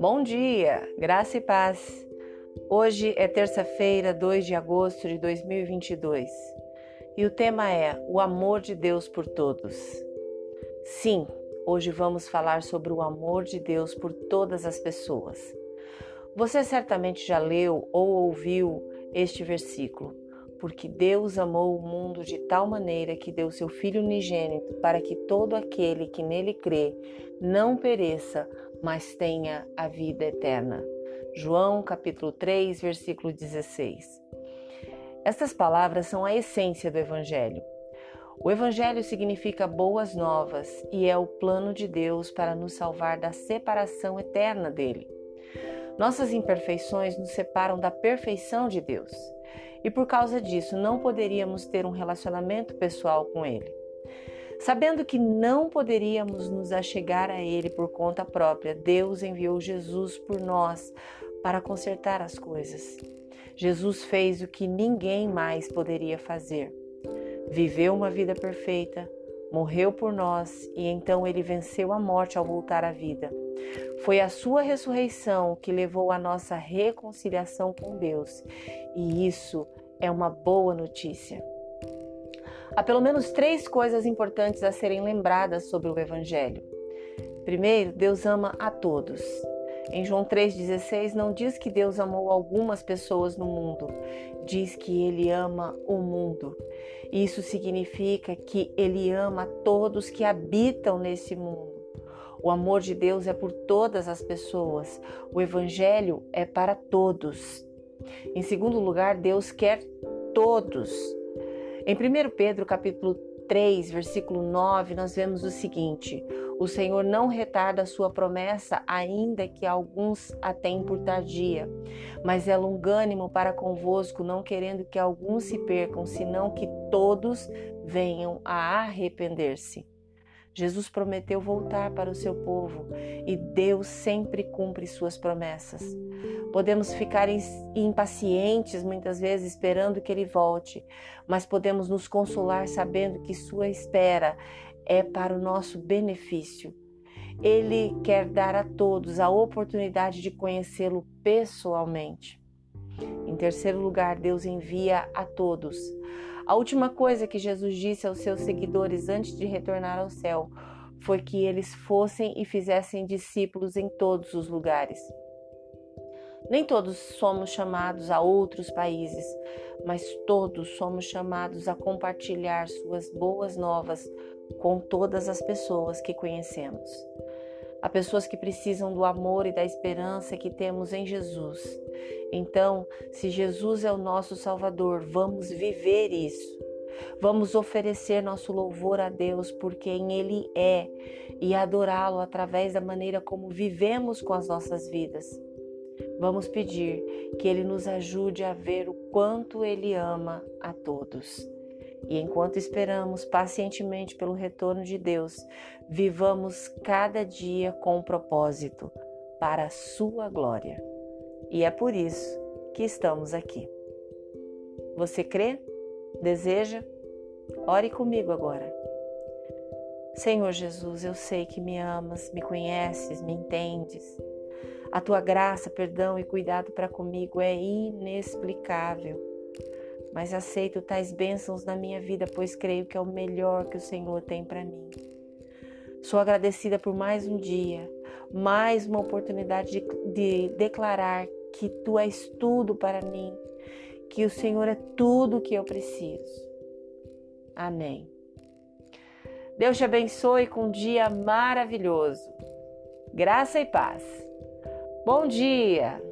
Bom dia, graça e paz. Hoje é terça-feira, 2 de agosto de 2022 e o tema é o amor de Deus por todos. Sim, hoje vamos falar sobre o amor de Deus por todas as pessoas. Você certamente já leu ou ouviu este versículo. Porque Deus amou o mundo de tal maneira que deu seu Filho unigênito para que todo aquele que nele crê não pereça, mas tenha a vida eterna. João capítulo 3, versículo 16. Estas palavras são a essência do Evangelho. O Evangelho significa boas novas e é o plano de Deus para nos salvar da separação eterna dele. Nossas imperfeições nos separam da perfeição de Deus e por causa disso não poderíamos ter um relacionamento pessoal com Ele. Sabendo que não poderíamos nos achegar a Ele por conta própria, Deus enviou Jesus por nós para consertar as coisas. Jesus fez o que ninguém mais poderia fazer. Viveu uma vida perfeita, morreu por nós e então ele venceu a morte ao voltar à vida. Foi a sua ressurreição que levou a nossa reconciliação com Deus, e isso é uma boa notícia. Há pelo menos três coisas importantes a serem lembradas sobre o Evangelho. Primeiro, Deus ama a todos. Em João 3,16 não diz que Deus amou algumas pessoas no mundo, diz que Ele ama o mundo. Isso significa que Ele ama todos que habitam nesse mundo. O amor de Deus é por todas as pessoas. O Evangelho é para todos. Em segundo lugar, Deus quer todos. Em 1 Pedro capítulo 3, versículo 9, nós vemos o seguinte: O Senhor não retarda a sua promessa, ainda que alguns a tenham por tardia, mas é longânimo para convosco, não querendo que alguns se percam, senão que todos venham a arrepender-se. Jesus prometeu voltar para o seu povo e Deus sempre cumpre suas promessas. Podemos ficar impacientes muitas vezes esperando que ele volte, mas podemos nos consolar sabendo que sua espera é para o nosso benefício. Ele quer dar a todos a oportunidade de conhecê-lo pessoalmente. Em terceiro lugar, Deus envia a todos. A última coisa que Jesus disse aos seus seguidores antes de retornar ao céu foi que eles fossem e fizessem discípulos em todos os lugares. Nem todos somos chamados a outros países, mas todos somos chamados a compartilhar suas boas novas com todas as pessoas que conhecemos. Há pessoas que precisam do amor e da esperança que temos em Jesus. Então, se Jesus é o nosso Salvador, vamos viver isso. Vamos oferecer nosso louvor a Deus por quem Ele é e adorá-lo através da maneira como vivemos com as nossas vidas. Vamos pedir que Ele nos ajude a ver o quanto Ele ama a todos. E enquanto esperamos pacientemente pelo retorno de Deus, vivamos cada dia com um propósito para a Sua glória. E é por isso que estamos aqui. Você crê? Deseja? Ore comigo agora. Senhor Jesus, eu sei que me amas, me conheces, me entendes. A tua graça, perdão e cuidado para comigo é inexplicável mas aceito tais bênçãos na minha vida, pois creio que é o melhor que o Senhor tem para mim. Sou agradecida por mais um dia, mais uma oportunidade de, de declarar que Tu és tudo para mim, que o Senhor é tudo o que eu preciso. Amém. Deus te abençoe com um dia maravilhoso. Graça e paz. Bom dia!